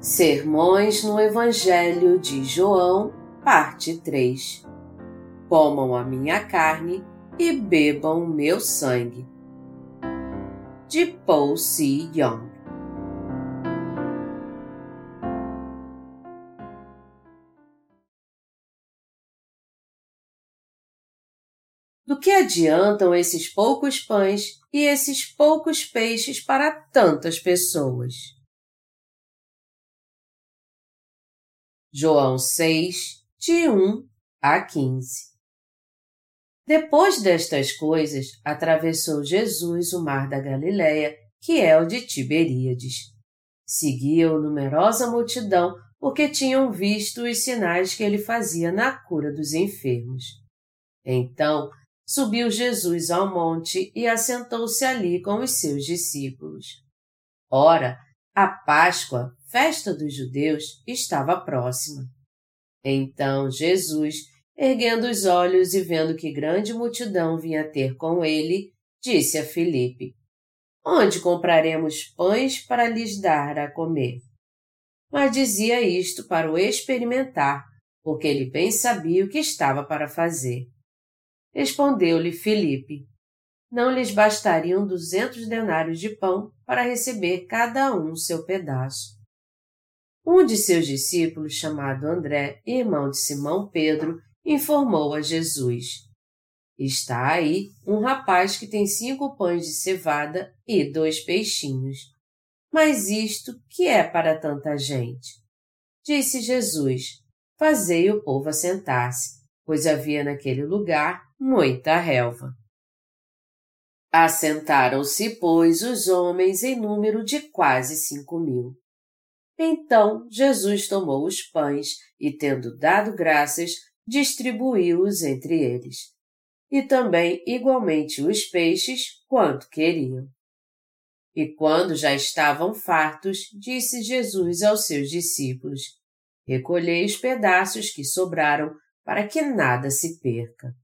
Sermões no Evangelho de João, parte 3 Comam a minha carne e bebam meu sangue. De Paul C. Young Do que adiantam esses poucos pães e esses poucos peixes para tantas pessoas? João 6, de 1 a 15. Depois destas coisas, atravessou Jesus o mar da Galiléia, que é o de Tiberíades. Seguia-o numerosa multidão, porque tinham visto os sinais que ele fazia na cura dos enfermos. Então, subiu Jesus ao monte e assentou-se ali com os seus discípulos. Ora, a Páscoa, festa dos judeus, estava próxima. Então Jesus, erguendo os olhos e vendo que grande multidão vinha ter com ele, disse a Filipe: Onde compraremos pães para lhes dar a comer? Mas dizia isto para o experimentar, porque ele bem sabia o que estava para fazer. Respondeu-lhe Filipe: não lhes bastariam duzentos denários de pão para receber cada um seu pedaço. Um de seus discípulos, chamado André, irmão de Simão Pedro, informou a Jesus: Está aí um rapaz que tem cinco pães de cevada e dois peixinhos. Mas isto que é para tanta gente? Disse Jesus: Fazei o povo assentar-se, pois havia naquele lugar muita relva. Assentaram-se, pois, os homens em número de quase cinco mil. Então Jesus tomou os pães e, tendo dado graças, distribuiu-os entre eles. E também igualmente os peixes, quanto queriam. E quando já estavam fartos, disse Jesus aos seus discípulos: Recolhei os pedaços que sobraram, para que nada se perca.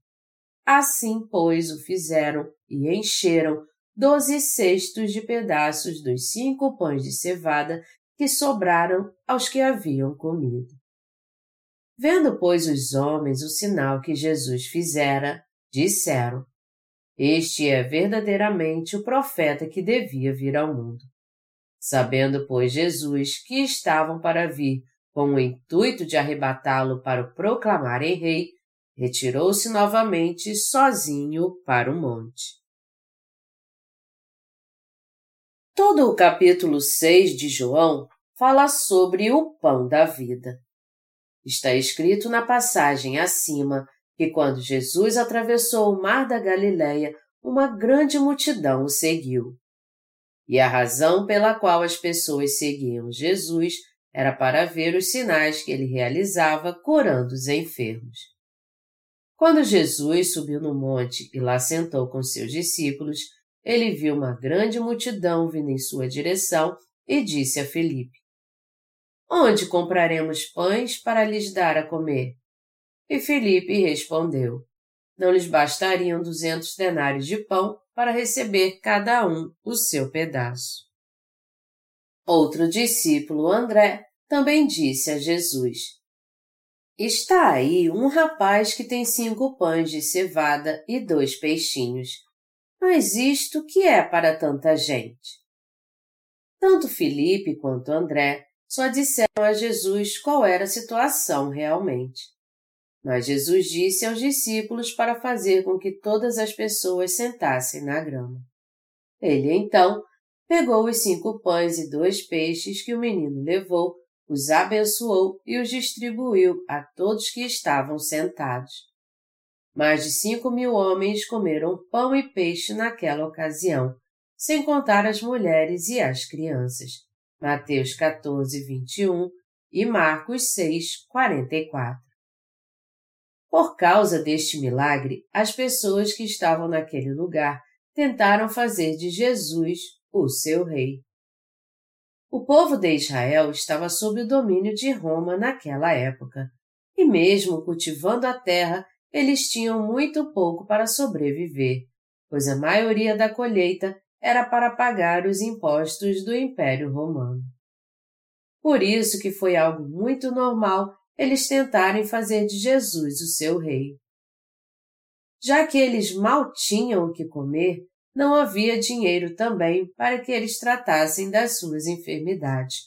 Assim, pois, o fizeram e encheram doze cestos de pedaços dos cinco pães de cevada que sobraram aos que haviam comido. Vendo, pois, os homens o sinal que Jesus fizera, disseram: Este é verdadeiramente o profeta que devia vir ao mundo. Sabendo, pois, Jesus que estavam para vir com o intuito de arrebatá-lo para o proclamarem rei, retirou-se novamente sozinho para o monte. Todo o capítulo 6 de João fala sobre o pão da vida. Está escrito na passagem acima que quando Jesus atravessou o mar da Galileia, uma grande multidão o seguiu. E a razão pela qual as pessoas seguiam Jesus era para ver os sinais que ele realizava curando os enfermos. Quando Jesus subiu no monte e lá sentou com seus discípulos, ele viu uma grande multidão vindo em sua direção e disse a Felipe: Onde compraremos pães para lhes dar a comer? E Felipe respondeu: Não lhes bastariam duzentos denários de pão para receber cada um o seu pedaço. Outro discípulo, André, também disse a Jesus: Está aí um rapaz que tem cinco pães de cevada e dois peixinhos. Mas isto que é para tanta gente? Tanto Felipe quanto André só disseram a Jesus qual era a situação realmente. Mas Jesus disse aos discípulos para fazer com que todas as pessoas sentassem na grama. Ele então pegou os cinco pães e dois peixes que o menino levou os abençoou e os distribuiu a todos que estavam sentados. Mais de cinco mil homens comeram pão e peixe naquela ocasião, sem contar as mulheres e as crianças. Mateus 14, 21 e Marcos 6, 44. Por causa deste milagre, as pessoas que estavam naquele lugar tentaram fazer de Jesus o seu rei. O povo de Israel estava sob o domínio de Roma naquela época, e mesmo cultivando a terra, eles tinham muito pouco para sobreviver, pois a maioria da colheita era para pagar os impostos do Império Romano. Por isso que foi algo muito normal eles tentarem fazer de Jesus o seu rei. Já que eles mal tinham o que comer, não havia dinheiro também para que eles tratassem das suas enfermidades.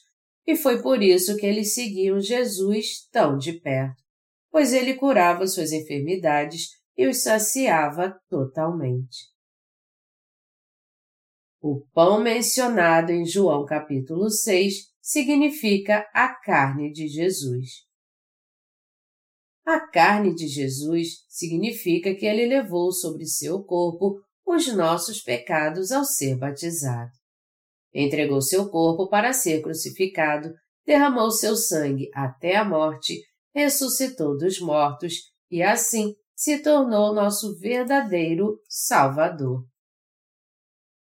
E foi por isso que eles seguiam Jesus tão de perto, pois ele curava suas enfermidades e os saciava totalmente. O pão mencionado em João capítulo 6 significa a carne de Jesus. A carne de Jesus significa que ele levou sobre seu corpo os nossos pecados ao ser batizado. Entregou seu corpo para ser crucificado, derramou seu sangue até a morte, ressuscitou dos mortos e assim se tornou nosso verdadeiro Salvador.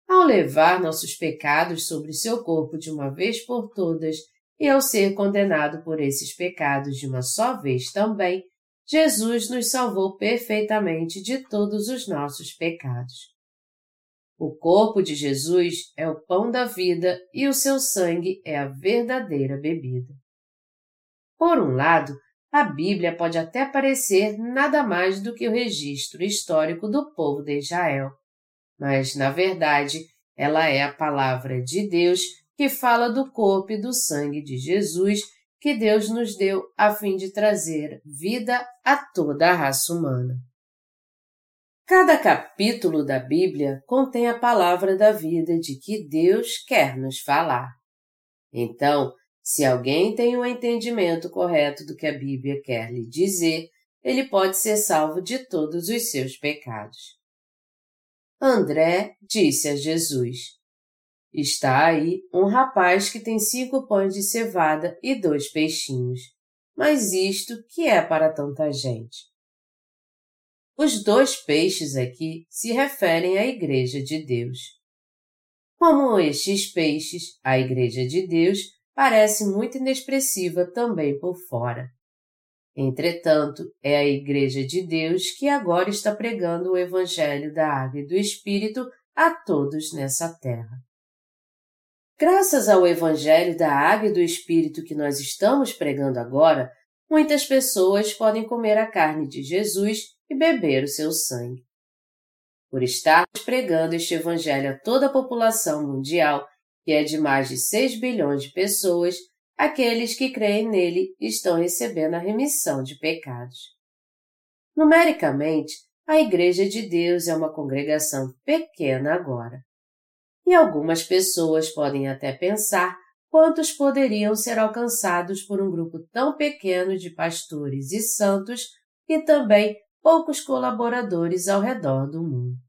Ao levar nossos pecados sobre seu corpo de uma vez por todas e ao ser condenado por esses pecados de uma só vez também, Jesus nos salvou perfeitamente de todos os nossos pecados. O corpo de Jesus é o pão da vida e o seu sangue é a verdadeira bebida. Por um lado, a Bíblia pode até parecer nada mais do que o registro histórico do povo de Israel mas, na verdade, ela é a palavra de Deus que fala do corpo e do sangue de Jesus que Deus nos deu a fim de trazer vida a toda a raça humana. Cada capítulo da Bíblia contém a palavra da vida de que Deus quer nos falar. Então, se alguém tem o um entendimento correto do que a Bíblia quer lhe dizer, ele pode ser salvo de todos os seus pecados. André disse a Jesus: Está aí um rapaz que tem cinco pães de cevada e dois peixinhos. Mas isto que é para tanta gente? Os dois peixes aqui se referem à Igreja de Deus. Como estes peixes, a Igreja de Deus parece muito inexpressiva também por fora. Entretanto, é a Igreja de Deus que agora está pregando o Evangelho da Água e do Espírito a todos nessa terra. Graças ao Evangelho da Água e do Espírito que nós estamos pregando agora, muitas pessoas podem comer a carne de Jesus e beber o seu sangue. Por estarmos pregando este Evangelho a toda a população mundial, que é de mais de 6 bilhões de pessoas, aqueles que creem nele estão recebendo a remissão de pecados. Numericamente, a Igreja de Deus é uma congregação pequena agora. E algumas pessoas podem até pensar quantos poderiam ser alcançados por um grupo tão pequeno de pastores e santos e também poucos colaboradores ao redor do mundo.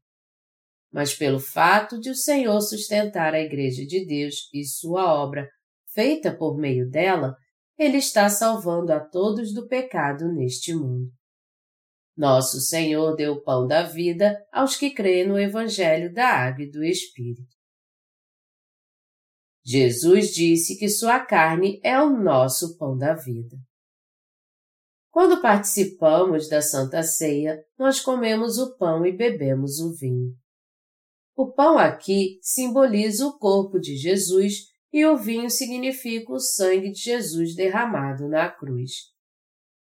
Mas pelo fato de o Senhor sustentar a Igreja de Deus e sua obra feita por meio dela, ele está salvando a todos do pecado neste mundo. Nosso Senhor deu o pão da vida aos que creem no Evangelho da Água e do Espírito. Jesus disse que sua carne é o nosso pão da vida. Quando participamos da Santa Ceia, nós comemos o pão e bebemos o vinho. O pão aqui simboliza o corpo de Jesus e o vinho significa o sangue de Jesus derramado na cruz.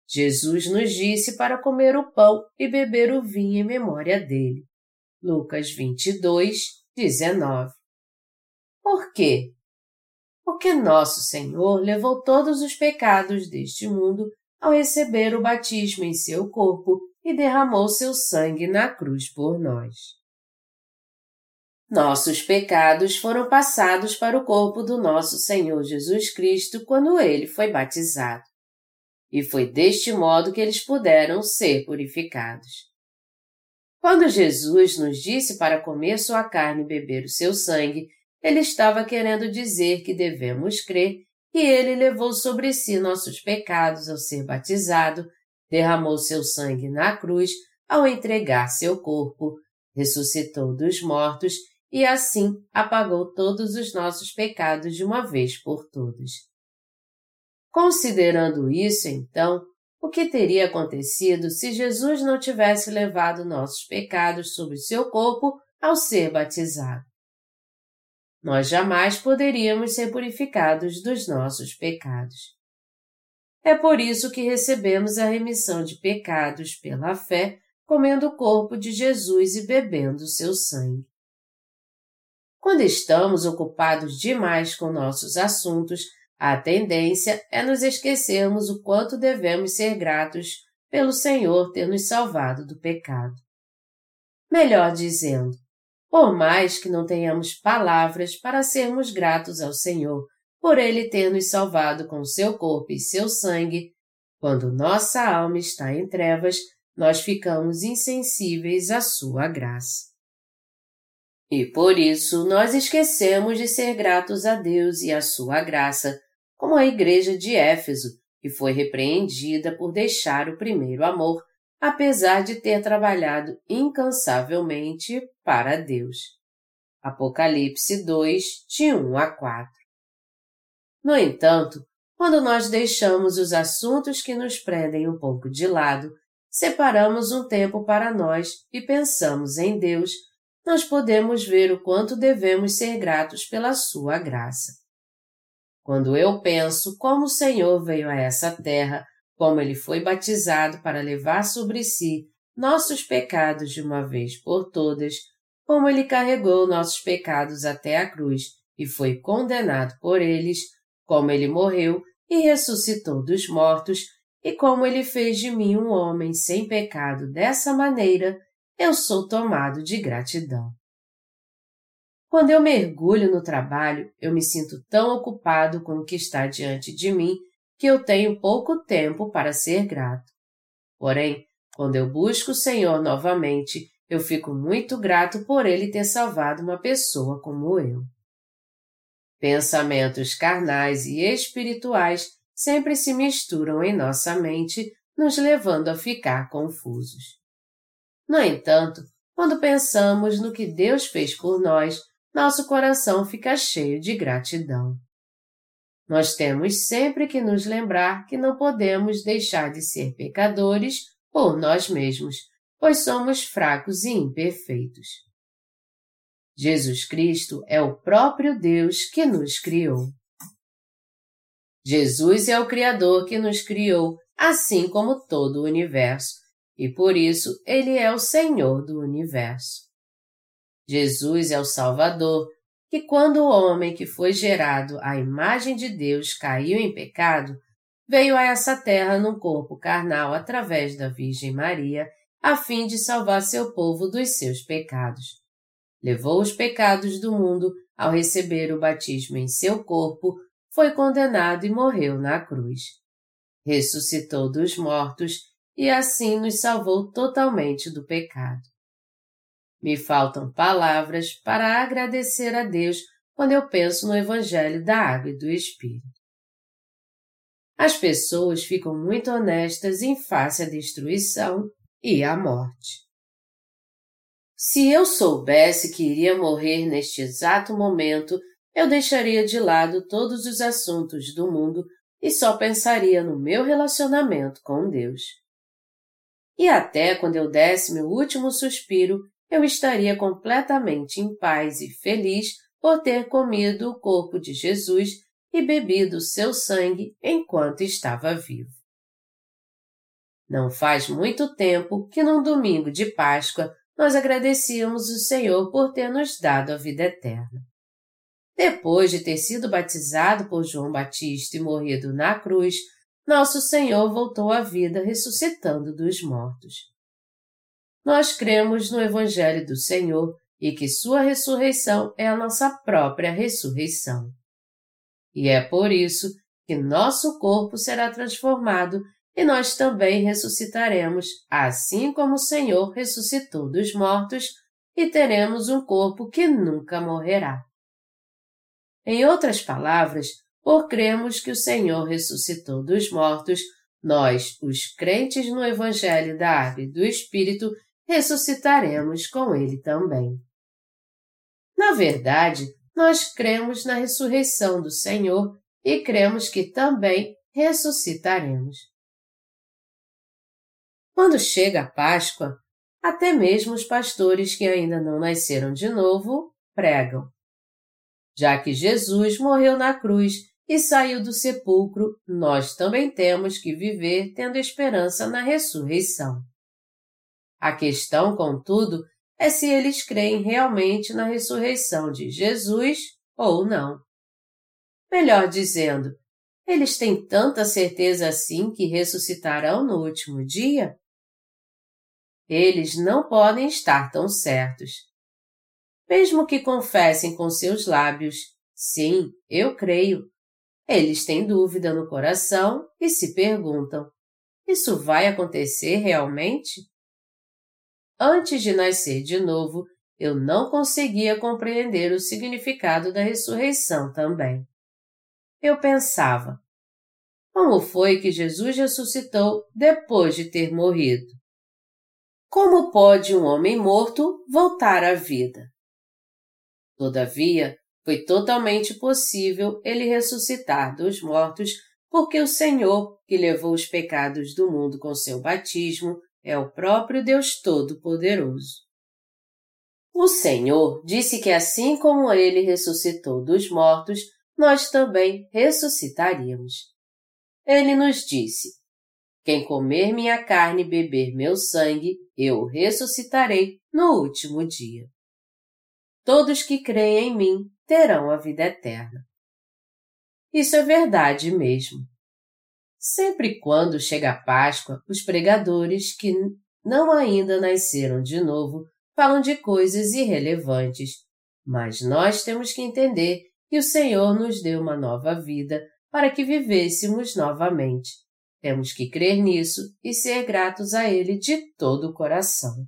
Jesus nos disse para comer o pão e beber o vinho em memória dele. Lucas 22, 19. Por quê? Porque nosso Senhor levou todos os pecados deste mundo ao receber o batismo em seu corpo e derramou seu sangue na cruz por nós. Nossos pecados foram passados para o corpo do nosso Senhor Jesus Cristo quando ele foi batizado. E foi deste modo que eles puderam ser purificados. Quando Jesus nos disse para comer sua carne e beber o seu sangue, ele estava querendo dizer que devemos crer que ele levou sobre si nossos pecados ao ser batizado, derramou seu sangue na cruz ao entregar seu corpo, ressuscitou dos mortos e assim apagou todos os nossos pecados de uma vez por todas. Considerando isso, então, o que teria acontecido se Jesus não tivesse levado nossos pecados sobre seu corpo ao ser batizado? nós jamais poderíamos ser purificados dos nossos pecados. É por isso que recebemos a remissão de pecados pela fé, comendo o corpo de Jesus e bebendo seu sangue. Quando estamos ocupados demais com nossos assuntos, a tendência é nos esquecermos o quanto devemos ser gratos pelo Senhor ter nos salvado do pecado. Melhor dizendo, por mais que não tenhamos palavras para sermos gratos ao Senhor por Ele ter nos salvado com seu corpo e seu sangue, quando nossa alma está em trevas, nós ficamos insensíveis à sua graça. E por isso nós esquecemos de ser gratos a Deus e à sua graça, como a igreja de Éfeso, que foi repreendida por deixar o primeiro amor apesar de ter trabalhado incansavelmente para Deus. Apocalipse 2, de 1 a 4. No entanto, quando nós deixamos os assuntos que nos prendem um pouco de lado, separamos um tempo para nós e pensamos em Deus, nós podemos ver o quanto devemos ser gratos pela Sua graça. Quando eu penso como o Senhor veio a essa terra como ele foi batizado para levar sobre si nossos pecados de uma vez por todas, como ele carregou nossos pecados até a cruz e foi condenado por eles, como ele morreu e ressuscitou dos mortos, e como ele fez de mim um homem sem pecado dessa maneira, eu sou tomado de gratidão. Quando eu mergulho no trabalho, eu me sinto tão ocupado com o que está diante de mim que eu tenho pouco tempo para ser grato. Porém, quando eu busco o Senhor novamente, eu fico muito grato por Ele ter salvado uma pessoa como eu. Pensamentos carnais e espirituais sempre se misturam em nossa mente, nos levando a ficar confusos. No entanto, quando pensamos no que Deus fez por nós, nosso coração fica cheio de gratidão. Nós temos sempre que nos lembrar que não podemos deixar de ser pecadores por nós mesmos, pois somos fracos e imperfeitos. Jesus Cristo é o próprio Deus que nos criou. Jesus é o Criador que nos criou, assim como todo o universo, e por isso ele é o Senhor do universo. Jesus é o Salvador, que quando o homem que foi gerado à imagem de Deus caiu em pecado, veio a essa terra num corpo carnal através da Virgem Maria, a fim de salvar seu povo dos seus pecados. Levou os pecados do mundo ao receber o batismo em seu corpo, foi condenado e morreu na cruz. Ressuscitou dos mortos e assim nos salvou totalmente do pecado. Me faltam palavras para agradecer a Deus quando eu penso no Evangelho da Água e do Espírito. As pessoas ficam muito honestas em face à destruição e à morte. Se eu soubesse que iria morrer neste exato momento, eu deixaria de lado todos os assuntos do mundo e só pensaria no meu relacionamento com Deus. E até quando eu desse meu último suspiro, eu estaria completamente em paz e feliz por ter comido o corpo de Jesus e bebido seu sangue enquanto estava vivo. Não faz muito tempo que num domingo de Páscoa nós agradecíamos o Senhor por ter nos dado a vida eterna. Depois de ter sido batizado por João Batista e morrido na cruz, nosso Senhor voltou à vida ressuscitando dos mortos nós cremos no Evangelho do Senhor e que Sua ressurreição é a nossa própria ressurreição. E é por isso que nosso corpo será transformado e nós também ressuscitaremos, assim como o Senhor ressuscitou dos mortos, e teremos um corpo que nunca morrerá. Em outras palavras, por cremos que o Senhor ressuscitou dos mortos, nós, os crentes no Evangelho da Água e do Espírito, ressuscitaremos com ele também. Na verdade, nós cremos na ressurreição do Senhor e cremos que também ressuscitaremos. Quando chega a Páscoa, até mesmo os pastores que ainda não nasceram de novo pregam. Já que Jesus morreu na cruz e saiu do sepulcro, nós também temos que viver tendo esperança na ressurreição. A questão, contudo, é se eles creem realmente na ressurreição de Jesus ou não. Melhor dizendo, eles têm tanta certeza assim que ressuscitarão no último dia? Eles não podem estar tão certos. Mesmo que confessem com seus lábios, sim, eu creio, eles têm dúvida no coração e se perguntam: isso vai acontecer realmente? Antes de nascer de novo, eu não conseguia compreender o significado da ressurreição também. Eu pensava: como foi que Jesus ressuscitou depois de ter morrido? Como pode um homem morto voltar à vida? Todavia, foi totalmente possível ele ressuscitar dos mortos, porque o Senhor, que levou os pecados do mundo com seu batismo, é o próprio Deus Todo-Poderoso. O Senhor disse que assim como ele ressuscitou dos mortos, nós também ressuscitaríamos. Ele nos disse: Quem comer minha carne e beber meu sangue, eu ressuscitarei no último dia. Todos que creem em mim terão a vida eterna. Isso é verdade mesmo. Sempre quando chega a Páscoa, os pregadores que não ainda nasceram de novo falam de coisas irrelevantes, mas nós temos que entender que o Senhor nos deu uma nova vida para que vivêssemos novamente. Temos que crer nisso e ser gratos a Ele de todo o coração.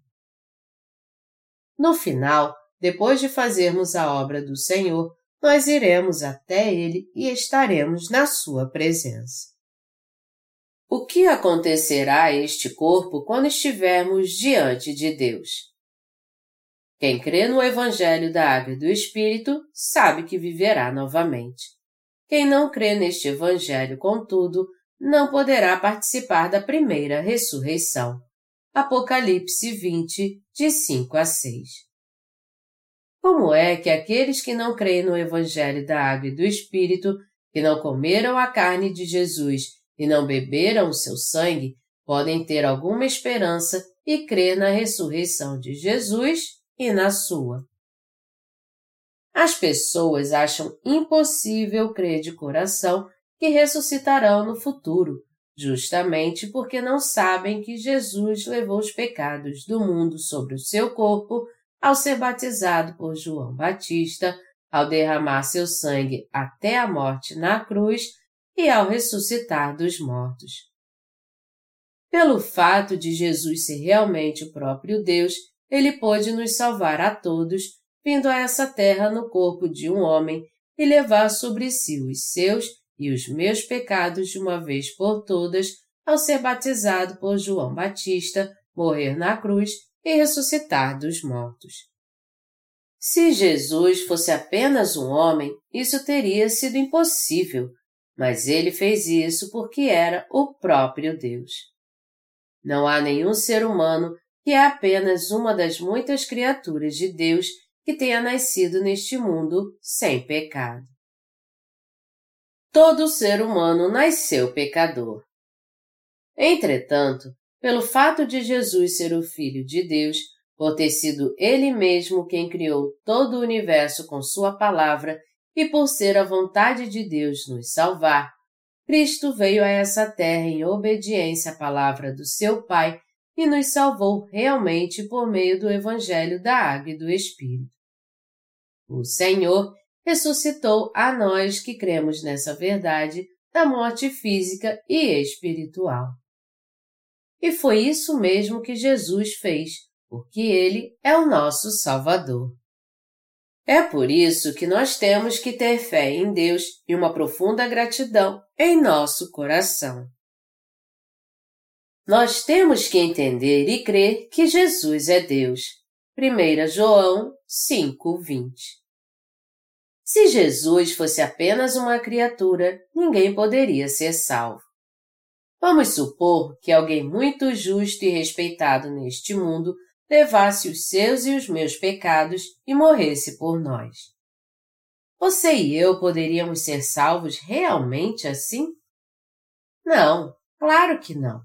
No final, depois de fazermos a obra do Senhor, nós iremos até Ele e estaremos na Sua presença. O que acontecerá a este corpo quando estivermos diante de Deus? Quem crê no Evangelho da Água e do Espírito sabe que viverá novamente. Quem não crê neste Evangelho, contudo, não poderá participar da primeira ressurreição. Apocalipse 20, de 5 a 6. Como é que aqueles que não creem no Evangelho da Água e do Espírito, que não comeram a carne de Jesus e não beberam o seu sangue, podem ter alguma esperança e crer na ressurreição de Jesus e na sua? As pessoas acham impossível crer de coração que ressuscitarão no futuro, justamente porque não sabem que Jesus levou os pecados do mundo sobre o seu corpo ao ser batizado por João Batista, ao derramar seu sangue até a morte na cruz e ao ressuscitar dos mortos. Pelo fato de Jesus ser realmente o próprio Deus, ele pôde nos salvar a todos, vindo a essa terra no corpo de um homem e levar sobre si os seus e os meus pecados de uma vez por todas, ao ser batizado por João Batista, morrer na cruz e ressuscitar dos mortos. Se Jesus fosse apenas um homem, isso teria sido impossível, mas ele fez isso porque era o próprio Deus. Não há nenhum ser humano que é apenas uma das muitas criaturas de Deus que tenha nascido neste mundo sem pecado. Todo ser humano nasceu pecador. Entretanto, pelo fato de Jesus ser o Filho de Deus, por ter sido Ele mesmo quem criou todo o universo com Sua palavra e por ser a vontade de Deus nos salvar, Cristo veio a essa terra em obediência à palavra do seu Pai e nos salvou realmente por meio do Evangelho da Água e do Espírito. O Senhor ressuscitou a nós que cremos nessa verdade da morte física e espiritual. E foi isso mesmo que Jesus fez, porque Ele é o nosso Salvador. É por isso que nós temos que ter fé em Deus e uma profunda gratidão em nosso coração. Nós temos que entender e crer que Jesus é Deus. 1 João 5:20. Se Jesus fosse apenas uma criatura, ninguém poderia ser salvo. Vamos supor que alguém muito justo e respeitado neste mundo levasse os seus e os meus pecados e morresse por nós. você e eu poderíamos ser salvos realmente assim? Não, claro que não.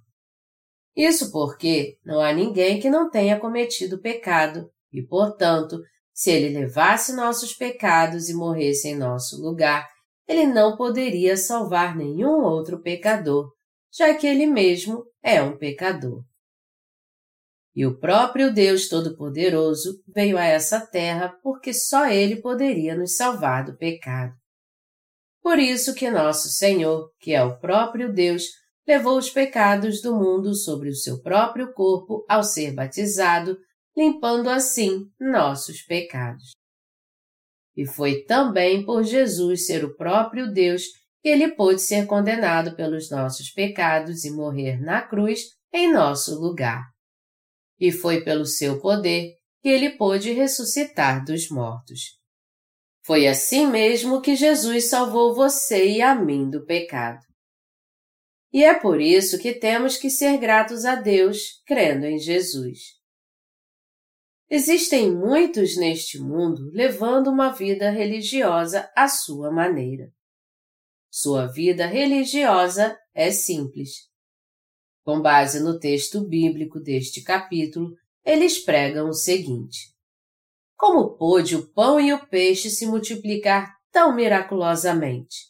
Isso porque não há ninguém que não tenha cometido pecado e, portanto, se ele levasse nossos pecados e morresse em nosso lugar, ele não poderia salvar nenhum outro pecador, já que ele mesmo é um pecador. E o próprio Deus Todo-Poderoso veio a essa terra porque só Ele poderia nos salvar do pecado. Por isso que nosso Senhor, que é o próprio Deus, levou os pecados do mundo sobre o seu próprio corpo ao ser batizado, limpando assim nossos pecados. E foi também por Jesus ser o próprio Deus ele pôde ser condenado pelos nossos pecados e morrer na cruz em nosso lugar e foi pelo seu poder que ele pôde ressuscitar dos mortos. Foi assim mesmo que Jesus salvou você e a mim do pecado. E é por isso que temos que ser gratos a Deus, crendo em Jesus. Existem muitos neste mundo levando uma vida religiosa à sua maneira. Sua vida religiosa é simples. Com base no texto bíblico deste capítulo, eles pregam o seguinte: Como pôde o pão e o peixe se multiplicar tão miraculosamente?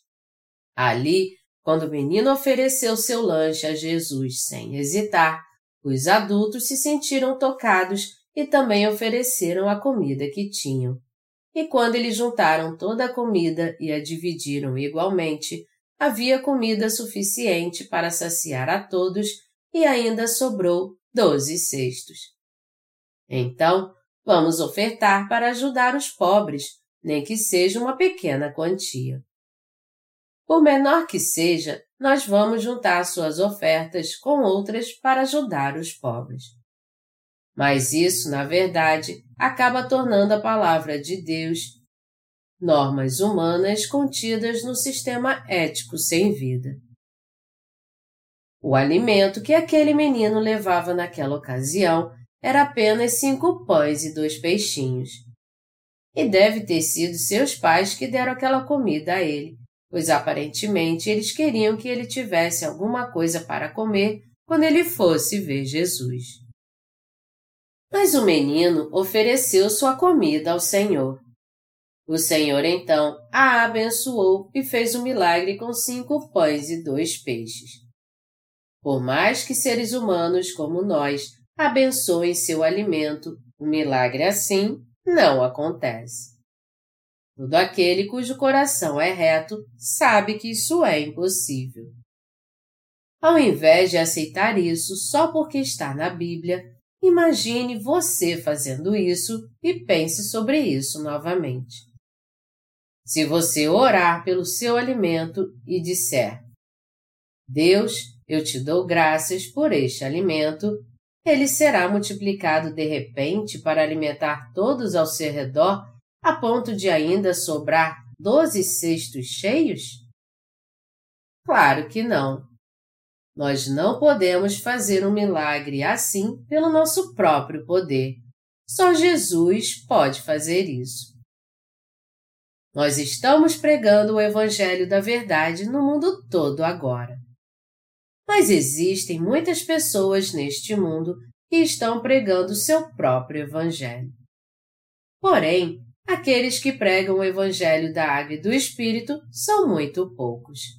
Ali, quando o menino ofereceu seu lanche a Jesus sem hesitar, os adultos se sentiram tocados e também ofereceram a comida que tinham. E quando eles juntaram toda a comida e a dividiram igualmente, havia comida suficiente para saciar a todos e ainda sobrou doze cestos. Então, vamos ofertar para ajudar os pobres, nem que seja uma pequena quantia. Por menor que seja, nós vamos juntar suas ofertas com outras para ajudar os pobres. Mas isso, na verdade, acaba tornando a palavra de Deus normas humanas contidas no sistema ético sem vida. O alimento que aquele menino levava naquela ocasião era apenas cinco pães e dois peixinhos. E deve ter sido seus pais que deram aquela comida a ele, pois aparentemente eles queriam que ele tivesse alguma coisa para comer quando ele fosse ver Jesus. Mas o menino ofereceu sua comida ao Senhor. O Senhor então a abençoou e fez um milagre com cinco pães e dois peixes. Por mais que seres humanos como nós abençoem seu alimento, um milagre assim não acontece. Todo aquele cujo coração é reto sabe que isso é impossível. Ao invés de aceitar isso só porque está na Bíblia, imagine você fazendo isso e pense sobre isso novamente. Se você orar pelo seu alimento e disser: Deus, eu te dou graças por este alimento. Ele será multiplicado de repente para alimentar todos ao seu redor, a ponto de ainda sobrar doze cestos cheios? Claro que não. Nós não podemos fazer um milagre assim pelo nosso próprio poder. Só Jesus pode fazer isso. Nós estamos pregando o Evangelho da Verdade no mundo todo agora. Mas existem muitas pessoas neste mundo que estão pregando seu próprio Evangelho. Porém, aqueles que pregam o Evangelho da Água e do Espírito são muito poucos.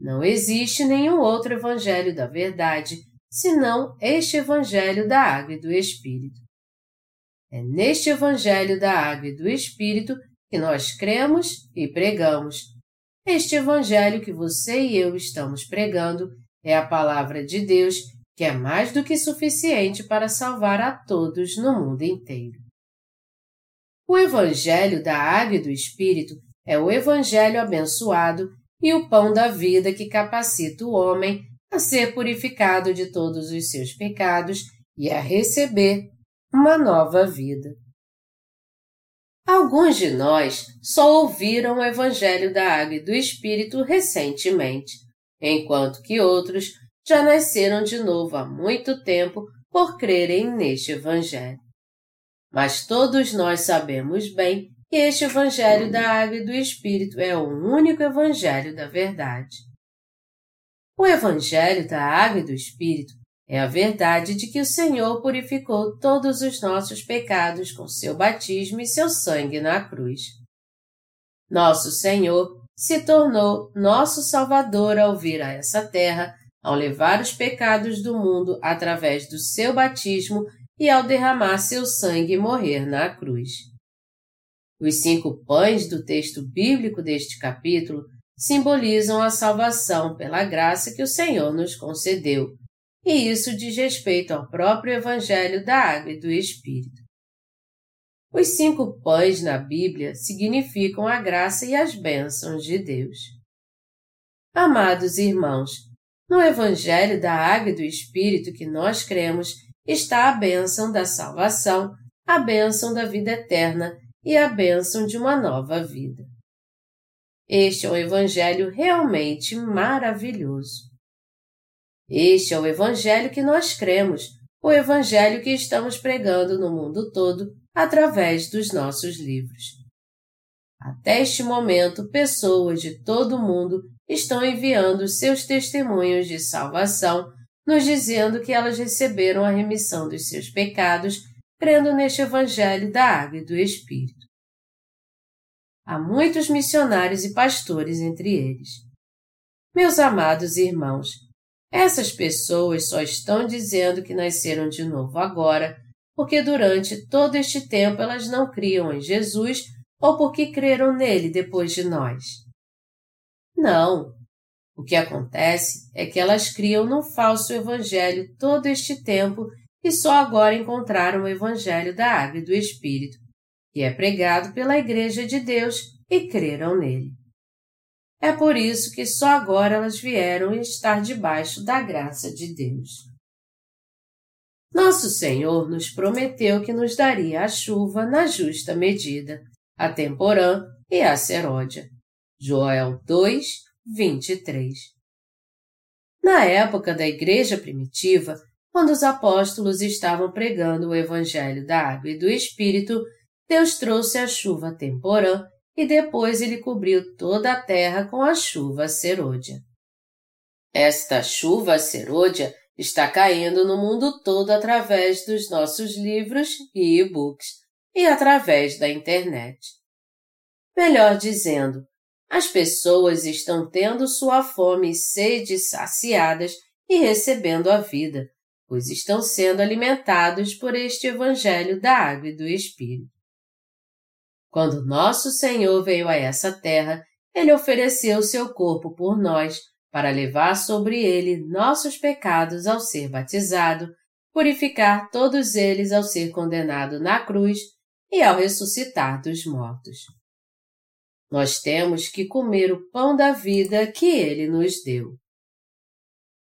Não existe nenhum outro Evangelho da Verdade senão este Evangelho da Água e do Espírito. É neste Evangelho da Água e do Espírito que nós cremos e pregamos, este Evangelho que você e eu estamos pregando é a palavra de Deus que é mais do que suficiente para salvar a todos no mundo inteiro. O Evangelho da Água e do Espírito é o Evangelho abençoado e o pão da vida que capacita o homem a ser purificado de todos os seus pecados e a receber uma nova vida. Alguns de nós só ouviram o Evangelho da Água e do Espírito recentemente, enquanto que outros já nasceram de novo há muito tempo por crerem neste Evangelho. Mas todos nós sabemos bem e este Evangelho da Água e do Espírito é o único Evangelho da verdade. O Evangelho da Água e do Espírito é a verdade de que o Senhor purificou todos os nossos pecados com seu batismo e seu sangue na cruz. Nosso Senhor se tornou nosso Salvador ao vir a essa terra, ao levar os pecados do mundo através do seu batismo e ao derramar seu sangue e morrer na cruz. Os cinco pães do texto bíblico deste capítulo simbolizam a salvação pela graça que o Senhor nos concedeu, e isso diz respeito ao próprio Evangelho da Água e do Espírito. Os cinco pães na Bíblia significam a graça e as bênçãos de Deus. Amados irmãos, no Evangelho da Água e do Espírito que nós cremos está a bênção da salvação, a bênção da vida eterna e a bênção de uma nova vida. Este é um Evangelho realmente maravilhoso. Este é o Evangelho que nós cremos, o Evangelho que estamos pregando no mundo todo através dos nossos livros. Até este momento, pessoas de todo o mundo estão enviando seus testemunhos de salvação, nos dizendo que elas receberam a remissão dos seus pecados crendo neste Evangelho da Água e do Espírito. Há muitos missionários e pastores entre eles. Meus amados irmãos, essas pessoas só estão dizendo que nasceram de novo agora porque durante todo este tempo elas não criam em Jesus ou porque creram nele depois de nós. Não. O que acontece é que elas criam no falso evangelho todo este tempo e só agora encontraram o evangelho da água e do Espírito, que é pregado pela Igreja de Deus e creram nele. É por isso que só agora elas vieram estar debaixo da graça de Deus. Nosso Senhor nos prometeu que nos daria a chuva na justa medida, a temporã e a seródia. Joel 2, 23. Na época da igreja primitiva, quando os apóstolos estavam pregando o Evangelho da Água e do Espírito, Deus trouxe a chuva temporã e depois ele cobriu toda a terra com a chuva serôdia. Esta chuva serôdia está caindo no mundo todo através dos nossos livros e e-books e através da internet. Melhor dizendo, as pessoas estão tendo sua fome e sede saciadas e recebendo a vida, pois estão sendo alimentados por este Evangelho da Água e do Espírito. Quando nosso Senhor veio a essa terra, ele ofereceu seu corpo por nós, para levar sobre ele nossos pecados ao ser batizado, purificar todos eles ao ser condenado na cruz e ao ressuscitar dos mortos. Nós temos que comer o pão da vida que ele nos deu.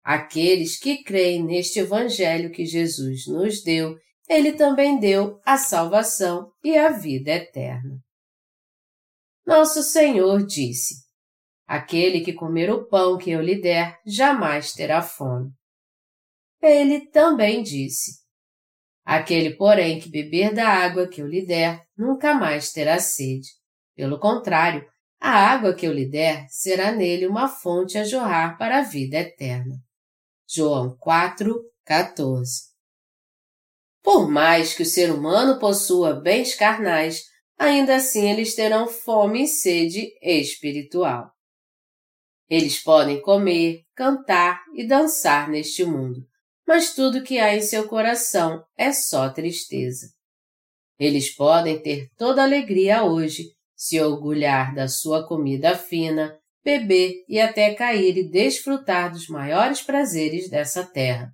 Aqueles que creem neste Evangelho que Jesus nos deu, ele também deu a salvação e a vida eterna. Nosso Senhor disse: Aquele que comer o pão que eu lhe der jamais terá fome. Ele também disse: Aquele, porém, que beber da água que eu lhe der nunca mais terá sede. Pelo contrário, a água que eu lhe der será nele uma fonte a jorrar para a vida eterna. João 4, 14. Por mais que o ser humano possua bens carnais, ainda assim eles terão fome e sede espiritual. Eles podem comer, cantar e dançar neste mundo, mas tudo que há em seu coração é só tristeza. Eles podem ter toda alegria hoje, se orgulhar da sua comida fina, beber e até cair e desfrutar dos maiores prazeres dessa terra.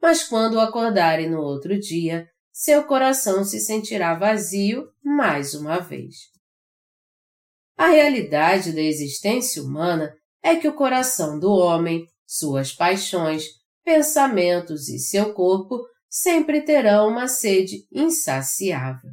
Mas quando acordarem no outro dia, seu coração se sentirá vazio mais uma vez. A realidade da existência humana é que o coração do homem, suas paixões, pensamentos e seu corpo sempre terão uma sede insaciável.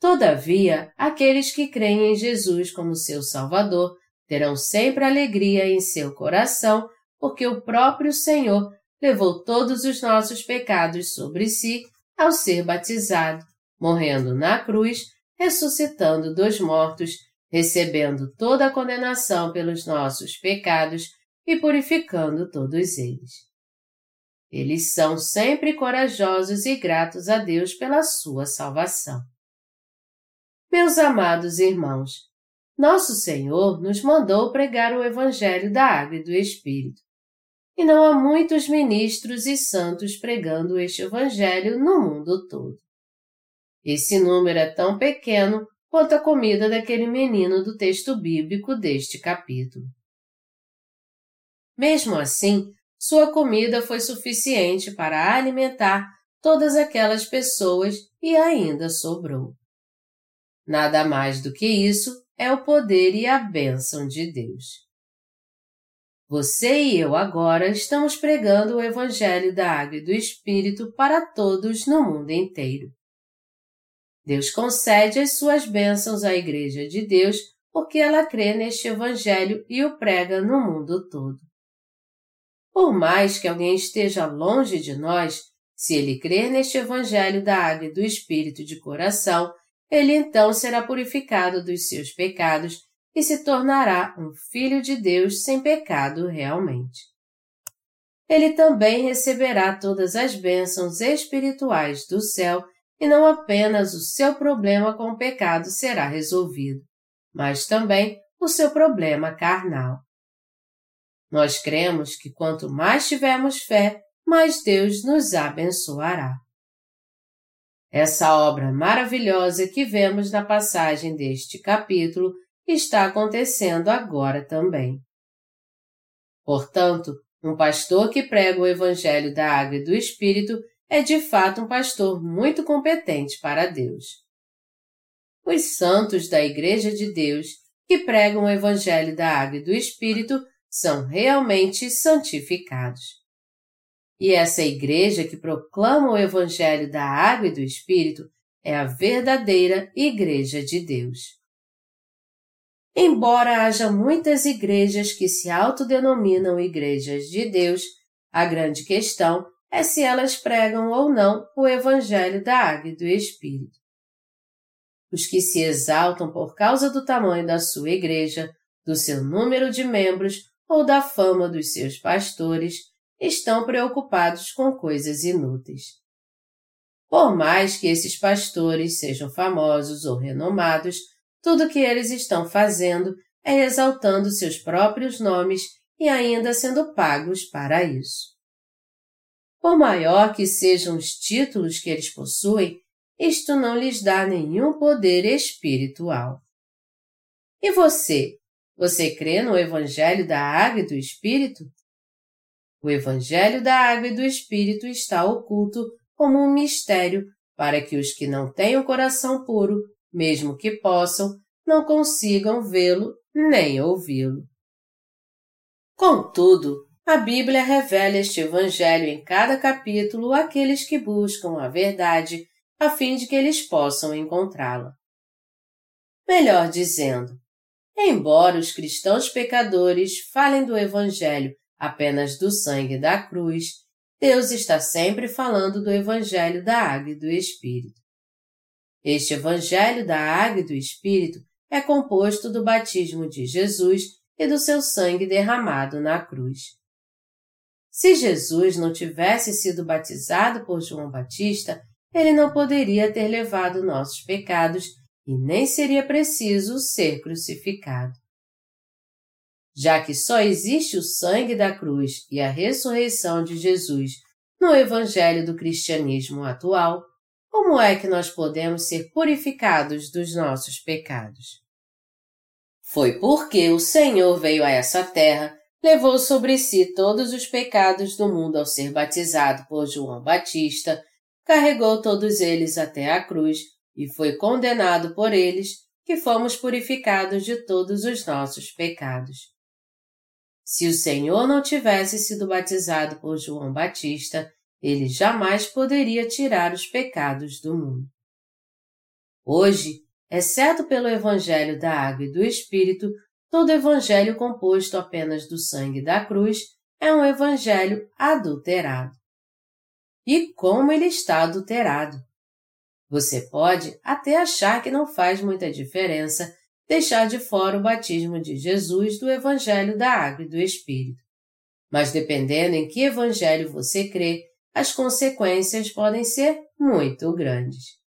Todavia, aqueles que creem em Jesus como seu Salvador terão sempre alegria em seu coração, porque o próprio Senhor levou todos os nossos pecados sobre si ao ser batizado, morrendo na cruz ressuscitando dos mortos, recebendo toda a condenação pelos nossos pecados e purificando todos eles. Eles são sempre corajosos e gratos a Deus pela sua salvação. Meus amados irmãos, nosso Senhor nos mandou pregar o Evangelho da Água e do Espírito. E não há muitos ministros e santos pregando este Evangelho no mundo todo. Esse número é tão pequeno quanto a comida daquele menino do texto bíblico deste capítulo. Mesmo assim, sua comida foi suficiente para alimentar todas aquelas pessoas e ainda sobrou. Nada mais do que isso é o poder e a bênção de Deus. Você e eu agora estamos pregando o Evangelho da Água e do Espírito para todos no mundo inteiro. Deus concede as suas bênçãos à Igreja de Deus porque ela crê neste Evangelho e o prega no mundo todo. Por mais que alguém esteja longe de nós, se ele crer neste Evangelho da Água e do Espírito de coração, ele então será purificado dos seus pecados e se tornará um filho de Deus sem pecado realmente. Ele também receberá todas as bênçãos espirituais do céu e não apenas o seu problema com o pecado será resolvido, mas também o seu problema carnal. Nós cremos que quanto mais tivermos fé, mais Deus nos abençoará. Essa obra maravilhosa que vemos na passagem deste capítulo está acontecendo agora também. Portanto, um pastor que prega o Evangelho da Água e do Espírito é de fato um pastor muito competente para Deus. Os santos da Igreja de Deus que pregam o Evangelho da Água e do Espírito são realmente santificados. E essa igreja que proclama o Evangelho da Água e do Espírito é a verdadeira Igreja de Deus. Embora haja muitas igrejas que se autodenominam Igrejas de Deus, a grande questão é se elas pregam ou não o Evangelho da Água e do Espírito. Os que se exaltam por causa do tamanho da sua igreja, do seu número de membros ou da fama dos seus pastores, estão preocupados com coisas inúteis. Por mais que esses pastores sejam famosos ou renomados, tudo o que eles estão fazendo é exaltando seus próprios nomes e ainda sendo pagos para isso. Por maior que sejam os títulos que eles possuem, isto não lhes dá nenhum poder espiritual. E você? Você crê no Evangelho da Água e do Espírito? O Evangelho da Água e do Espírito está oculto como um mistério para que os que não têm o coração puro, mesmo que possam, não consigam vê-lo nem ouvi-lo. Contudo, a Bíblia revela este Evangelho em cada capítulo àqueles que buscam a verdade, a fim de que eles possam encontrá-la. Melhor dizendo, embora os cristãos pecadores falem do Evangelho apenas do sangue da cruz, Deus está sempre falando do Evangelho da Água e do Espírito. Este Evangelho da Água e do Espírito é composto do batismo de Jesus e do seu sangue derramado na cruz. Se Jesus não tivesse sido batizado por João Batista, ele não poderia ter levado nossos pecados e nem seria preciso ser crucificado. Já que só existe o sangue da cruz e a ressurreição de Jesus no Evangelho do cristianismo atual, como é que nós podemos ser purificados dos nossos pecados? Foi porque o Senhor veio a essa terra, levou sobre si todos os pecados do mundo ao ser batizado por João Batista, carregou todos eles até a cruz e foi condenado por eles, que fomos purificados de todos os nossos pecados. Se o Senhor não tivesse sido batizado por João Batista, ele jamais poderia tirar os pecados do mundo. Hoje, exceto pelo Evangelho da Água e do Espírito, todo Evangelho composto apenas do sangue da cruz é um Evangelho adulterado. E como ele está adulterado? Você pode até achar que não faz muita diferença deixar de fora o batismo de Jesus do Evangelho da Água e do Espírito. Mas dependendo em que Evangelho você crê, as consequências podem ser muito grandes.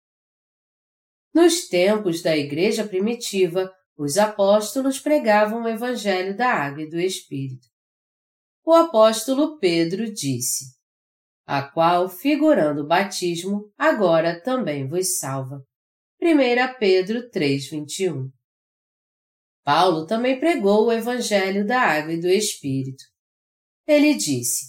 Nos tempos da Igreja primitiva, os apóstolos pregavam o Evangelho da Água e do Espírito. O apóstolo Pedro disse: A qual, figurando o batismo, agora também vos salva. 1 Pedro 3,21 Paulo também pregou o Evangelho da Água e do Espírito. Ele disse: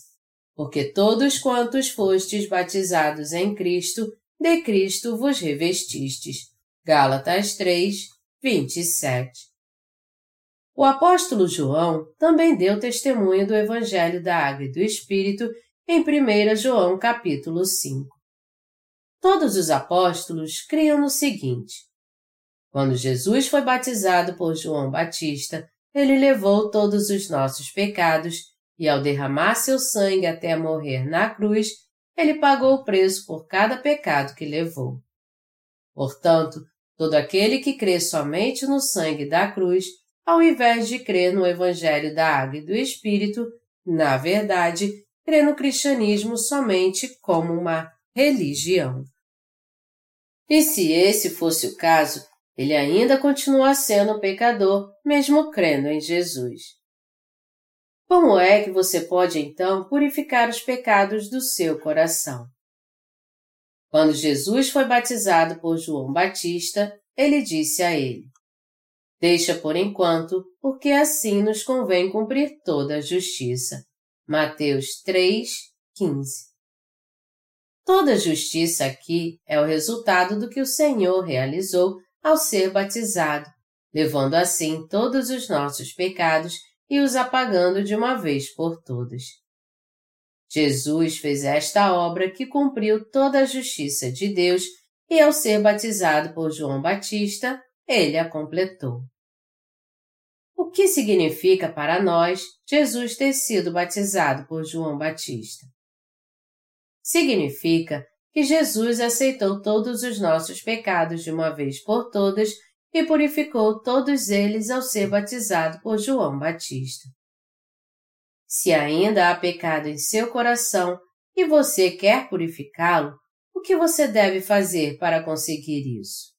Porque todos quantos fostes batizados em Cristo, de Cristo vos revestistes. Gálatas 3, 27. O apóstolo João também deu testemunho do Evangelho da Água e do Espírito em 1 João capítulo 5. Todos os apóstolos criam no seguinte: quando Jesus foi batizado por João Batista, ele levou todos os nossos pecados e, ao derramar seu sangue até morrer na cruz, ele pagou o preço por cada pecado que levou. Portanto, todo aquele que crê somente no sangue da cruz, ao invés de crer no Evangelho da Água e do Espírito, na verdade, crê no cristianismo somente como uma religião. E se esse fosse o caso, ele ainda continua sendo pecador, mesmo crendo em Jesus. Como é que você pode então purificar os pecados do seu coração? Quando Jesus foi batizado por João Batista, ele disse a ele: Deixa por enquanto, porque assim nos convém cumprir toda a justiça. Mateus 3, 15. Toda justiça aqui é o resultado do que o Senhor realizou ao ser batizado, levando assim todos os nossos pecados e os apagando de uma vez por todas. Jesus fez esta obra que cumpriu toda a justiça de Deus e, ao ser batizado por João Batista, ele a completou. O que significa para nós Jesus ter sido batizado por João Batista? Significa que Jesus aceitou todos os nossos pecados de uma vez por todas e purificou todos eles ao ser batizado por João Batista. Se ainda há pecado em seu coração e você quer purificá-lo, o que você deve fazer para conseguir isso?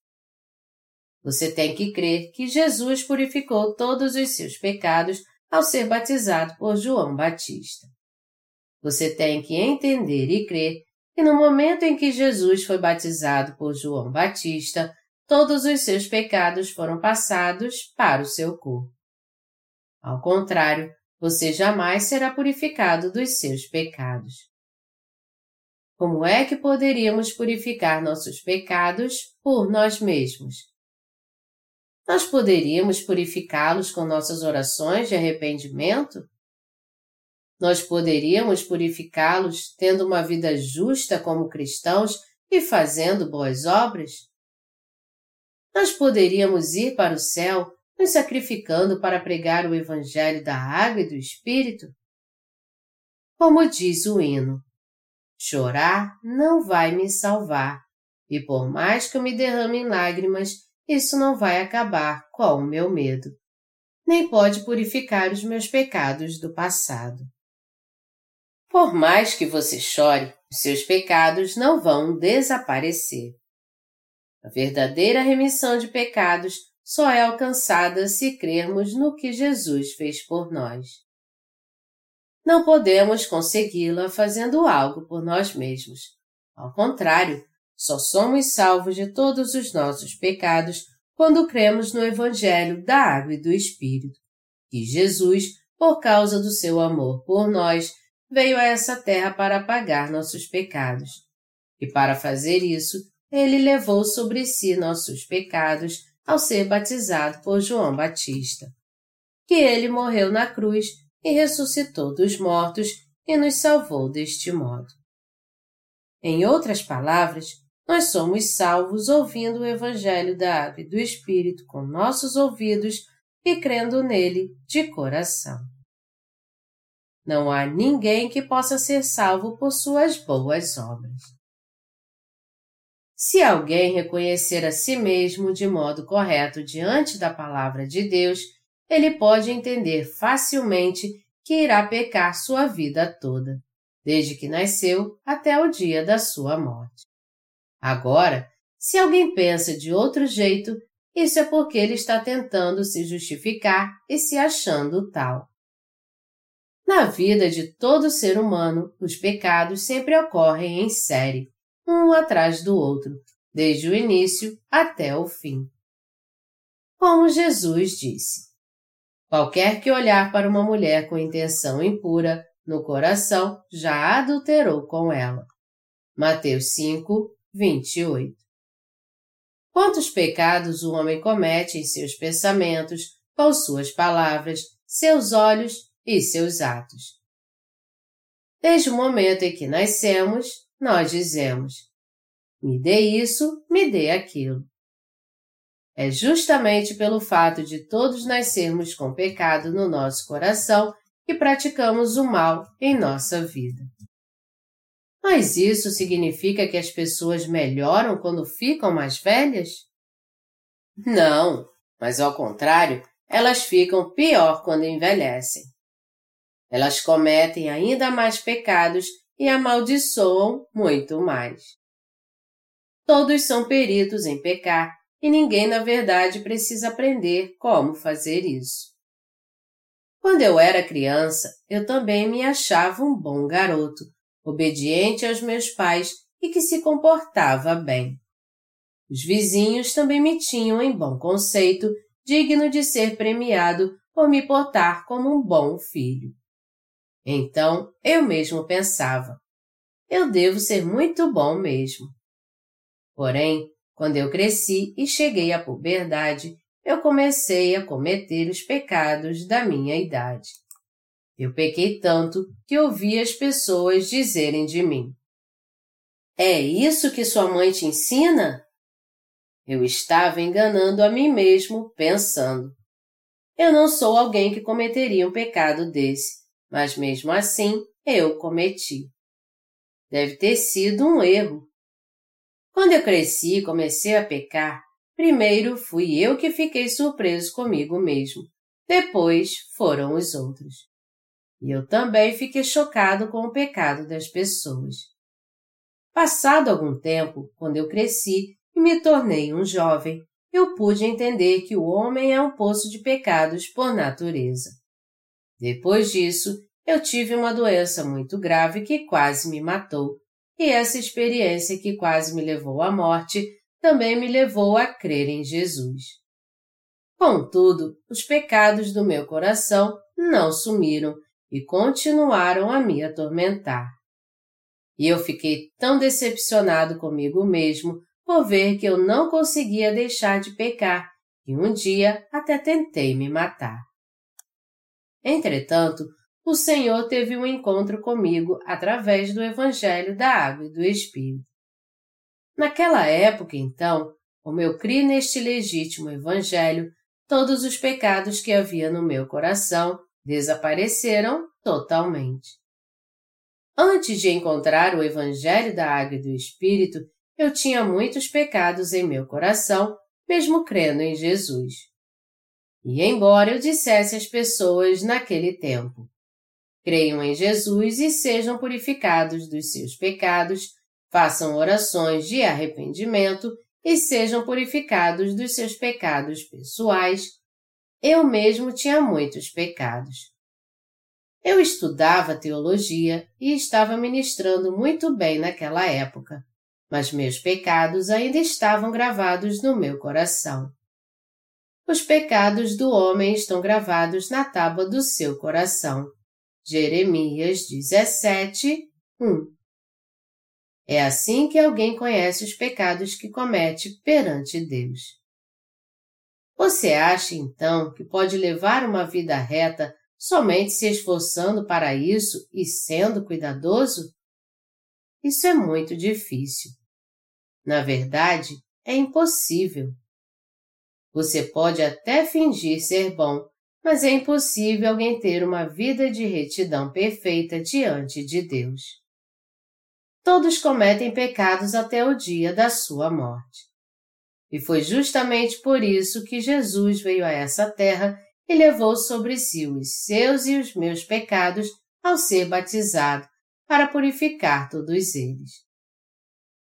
Você tem que crer que Jesus purificou todos os seus pecados ao ser batizado por João Batista. Você tem que entender e crer e no momento em que Jesus foi batizado por João Batista, todos os seus pecados foram passados para o seu corpo. Ao contrário, você jamais será purificado dos seus pecados. Como é que poderíamos purificar nossos pecados por nós mesmos? Nós poderíamos purificá-los com nossas orações de arrependimento? Nós poderíamos purificá-los tendo uma vida justa como cristãos e fazendo boas obras? Nós poderíamos ir para o céu nos sacrificando para pregar o Evangelho da Água e do Espírito? Como diz o hino, chorar não vai me salvar, e por mais que eu me derrame em lágrimas, isso não vai acabar com o meu medo, nem pode purificar os meus pecados do passado. Por mais que você chore, os seus pecados não vão desaparecer. A verdadeira remissão de pecados só é alcançada se crermos no que Jesus fez por nós. Não podemos consegui-la fazendo algo por nós mesmos. Ao contrário, só somos salvos de todos os nossos pecados quando cremos no Evangelho da Água e do Espírito, que Jesus, por causa do seu amor por nós, veio a essa terra para pagar nossos pecados. E para fazer isso, ele levou sobre si nossos pecados ao ser batizado por João Batista. Que ele morreu na cruz e ressuscitou dos mortos e nos salvou deste modo. Em outras palavras, nós somos salvos ouvindo o Evangelho da Água e do Espírito com nossos ouvidos e crendo nele de coração. Não há ninguém que possa ser salvo por suas boas obras. Se alguém reconhecer a si mesmo de modo correto diante da palavra de Deus, ele pode entender facilmente que irá pecar sua vida toda, desde que nasceu até o dia da sua morte. Agora, se alguém pensa de outro jeito, isso é porque ele está tentando se justificar e se achando tal. Na vida de todo ser humano, os pecados sempre ocorrem em série, um atrás do outro, desde o início até o fim. Como Jesus disse: Qualquer que olhar para uma mulher com intenção impura, no coração já adulterou com ela. Mateus 5, 28. Quantos pecados o homem comete em seus pensamentos, com suas palavras, seus olhos e seus atos. Desde o momento em que nascemos, nós dizemos: me dê isso, me dê aquilo. É justamente pelo fato de todos nascermos com pecado no nosso coração que praticamos o mal em nossa vida. Mas isso significa que as pessoas melhoram quando ficam mais velhas? Não, mas ao contrário, elas ficam pior quando envelhecem. Elas cometem ainda mais pecados e amaldiçoam muito mais. Todos são peritos em pecar e ninguém, na verdade, precisa aprender como fazer isso. Quando eu era criança, eu também me achava um bom garoto, obediente aos meus pais e que se comportava bem. Os vizinhos também me tinham em bom conceito, digno de ser premiado por me portar como um bom filho. Então eu mesmo pensava, eu devo ser muito bom mesmo. Porém, quando eu cresci e cheguei à puberdade, eu comecei a cometer os pecados da minha idade. Eu pequei tanto que ouvi as pessoas dizerem de mim: É isso que sua mãe te ensina? Eu estava enganando a mim mesmo, pensando: Eu não sou alguém que cometeria um pecado desse mas mesmo assim eu cometi. Deve ter sido um erro. Quando eu cresci e comecei a pecar, primeiro fui eu que fiquei surpreso comigo mesmo, depois foram os outros. E eu também fiquei chocado com o pecado das pessoas. Passado algum tempo, quando eu cresci e me tornei um jovem, eu pude entender que o homem é um poço de pecados por natureza. Depois disso, eu tive uma doença muito grave que quase me matou, e essa experiência que quase me levou à morte também me levou a crer em Jesus. Contudo, os pecados do meu coração não sumiram e continuaram a me atormentar. E eu fiquei tão decepcionado comigo mesmo por ver que eu não conseguia deixar de pecar que um dia até tentei me matar. Entretanto, o Senhor teve um encontro comigo através do Evangelho da Água e do Espírito. Naquela época, então, como eu criei neste legítimo Evangelho, todos os pecados que havia no meu coração desapareceram totalmente. Antes de encontrar o Evangelho da Água e do Espírito, eu tinha muitos pecados em meu coração, mesmo crendo em Jesus. E embora eu dissesse às pessoas naquele tempo, creiam em Jesus e sejam purificados dos seus pecados, façam orações de arrependimento e sejam purificados dos seus pecados pessoais, eu mesmo tinha muitos pecados. Eu estudava teologia e estava ministrando muito bem naquela época, mas meus pecados ainda estavam gravados no meu coração. Os pecados do homem estão gravados na tábua do seu coração. Jeremias 17, 1 É assim que alguém conhece os pecados que comete perante Deus. Você acha, então, que pode levar uma vida reta somente se esforçando para isso e sendo cuidadoso? Isso é muito difícil. Na verdade, é impossível. Você pode até fingir ser bom, mas é impossível alguém ter uma vida de retidão perfeita diante de Deus. todos cometem pecados até o dia da sua morte. E foi justamente por isso que Jesus veio a essa terra e levou sobre si os seus e os meus pecados ao ser batizado, para purificar todos eles.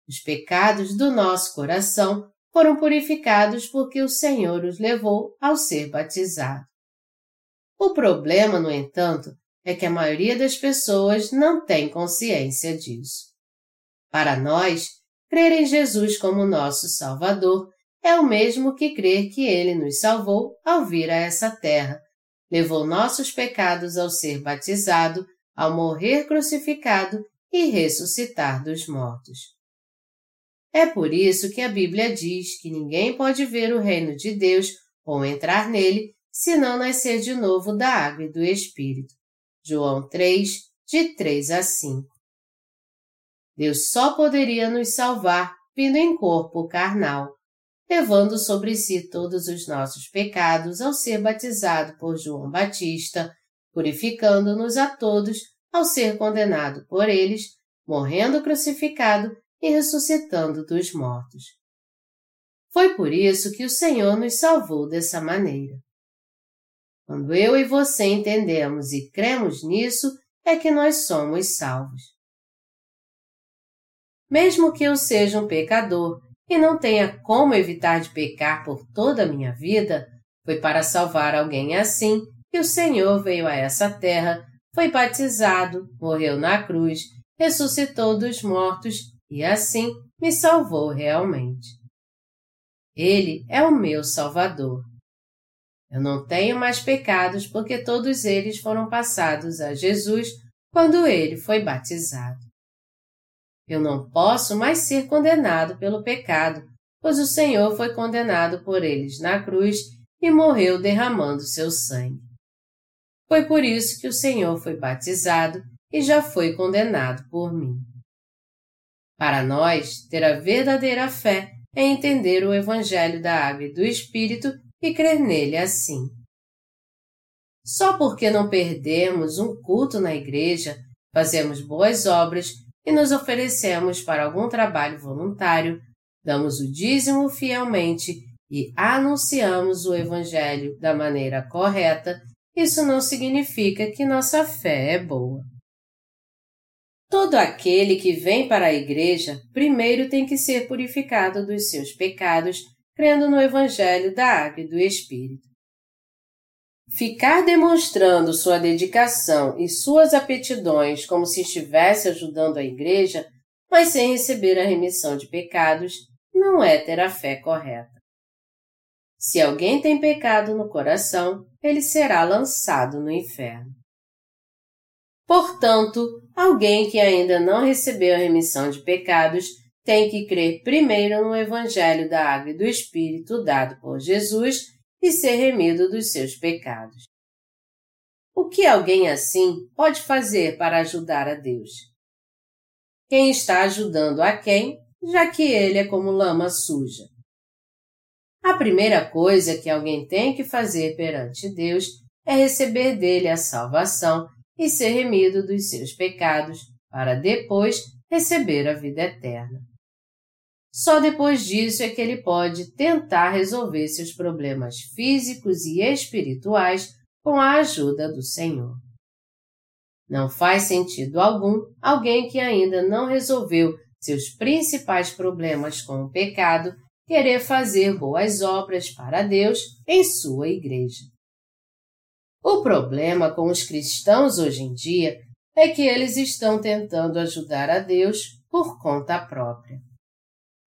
Os pecados do nosso coração foram purificados porque o Senhor os levou ao ser batizado. O problema, no entanto, é que a maioria das pessoas não tem consciência disso. Para nós, crer em Jesus como nosso Salvador é o mesmo que crer que Ele nos salvou ao vir a essa terra, levou nossos pecados ao ser batizado, ao morrer crucificado e ressuscitar dos mortos. É por isso que a Bíblia diz que ninguém pode ver o reino de Deus ou entrar nele se não nascer de novo da água e do Espírito. João 3, de 3 a 5. Deus só poderia nos salvar vindo em corpo carnal, levando sobre si todos os nossos pecados ao ser batizado por João Batista, purificando-nos a todos ao ser condenado por eles, morrendo crucificado e ressuscitando dos mortos. Foi por isso que o Senhor nos salvou dessa maneira. Quando eu e você entendemos e cremos nisso, é que nós somos salvos. Mesmo que eu seja um pecador e não tenha como evitar de pecar por toda a minha vida, foi para salvar alguém assim que o Senhor veio a essa terra, foi batizado, morreu na cruz, ressuscitou dos mortos e assim me salvou realmente. Ele é o meu Salvador. Eu não tenho mais pecados porque todos eles foram passados a Jesus quando ele foi batizado. Eu não posso mais ser condenado pelo pecado, pois o Senhor foi condenado por eles na cruz e morreu derramando seu sangue. Foi por isso que o Senhor foi batizado e já foi condenado por mim. Para nós, ter a verdadeira fé é entender o Evangelho da Água e do Espírito e crer nele assim. Só porque não perdemos um culto na igreja, fazemos boas obras e nos oferecemos para algum trabalho voluntário, damos o dízimo fielmente e anunciamos o Evangelho da maneira correta, isso não significa que nossa fé é boa. Todo aquele que vem para a igreja primeiro tem que ser purificado dos seus pecados, crendo no Evangelho da Água e do Espírito. Ficar demonstrando sua dedicação e suas aptidões como se estivesse ajudando a igreja, mas sem receber a remissão de pecados, não é ter a fé correta. Se alguém tem pecado no coração, ele será lançado no inferno. Portanto, alguém que ainda não recebeu a remissão de pecados tem que crer primeiro no Evangelho da Água e do Espírito dado por Jesus e ser remido dos seus pecados. O que alguém assim pode fazer para ajudar a Deus? Quem está ajudando a quem, já que ele é como lama suja? A primeira coisa que alguém tem que fazer perante Deus é receber dele a salvação e ser remido dos seus pecados, para depois receber a vida eterna. Só depois disso é que ele pode tentar resolver seus problemas físicos e espirituais com a ajuda do Senhor. Não faz sentido algum alguém que ainda não resolveu seus principais problemas com o pecado querer fazer boas obras para Deus em sua igreja. O problema com os cristãos hoje em dia é que eles estão tentando ajudar a Deus por conta própria.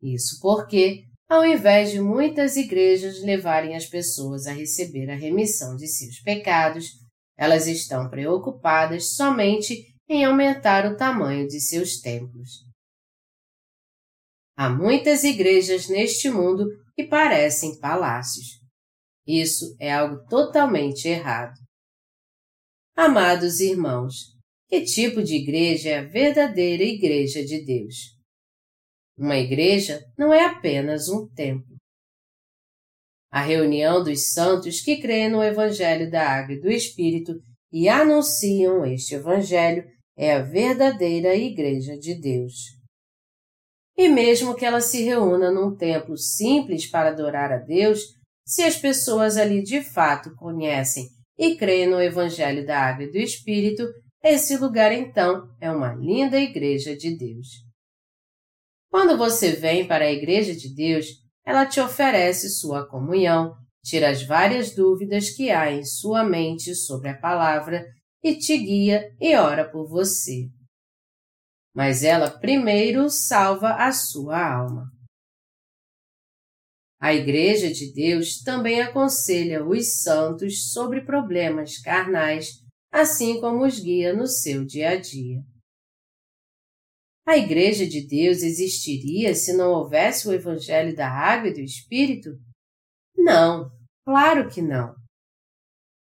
Isso porque, ao invés de muitas igrejas levarem as pessoas a receber a remissão de seus pecados, elas estão preocupadas somente em aumentar o tamanho de seus templos. Há muitas igrejas neste mundo que parecem palácios. Isso é algo totalmente errado. Amados irmãos, que tipo de igreja é a verdadeira Igreja de Deus? Uma igreja não é apenas um templo. A reunião dos santos que creem no Evangelho da Água e do Espírito e anunciam este Evangelho é a verdadeira Igreja de Deus. E mesmo que ela se reúna num templo simples para adorar a Deus, se as pessoas ali de fato conhecem e creem no Evangelho da Água e do Espírito, esse lugar então é uma linda Igreja de Deus. Quando você vem para a Igreja de Deus, ela te oferece sua comunhão, tira as várias dúvidas que há em sua mente sobre a palavra e te guia e ora por você. Mas ela primeiro salva a sua alma. A Igreja de Deus também aconselha os santos sobre problemas carnais, assim como os guia no seu dia a dia. A Igreja de Deus existiria se não houvesse o Evangelho da Água e do Espírito? Não, claro que não.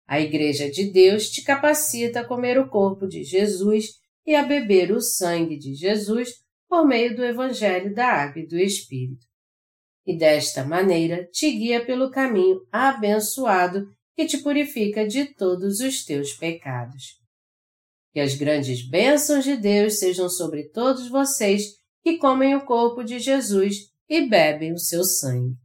A Igreja de Deus te capacita a comer o corpo de Jesus e a beber o sangue de Jesus por meio do Evangelho da Água e do Espírito. E desta maneira te guia pelo caminho abençoado que te purifica de todos os teus pecados. Que as grandes bênçãos de Deus sejam sobre todos vocês que comem o corpo de Jesus e bebem o seu sangue.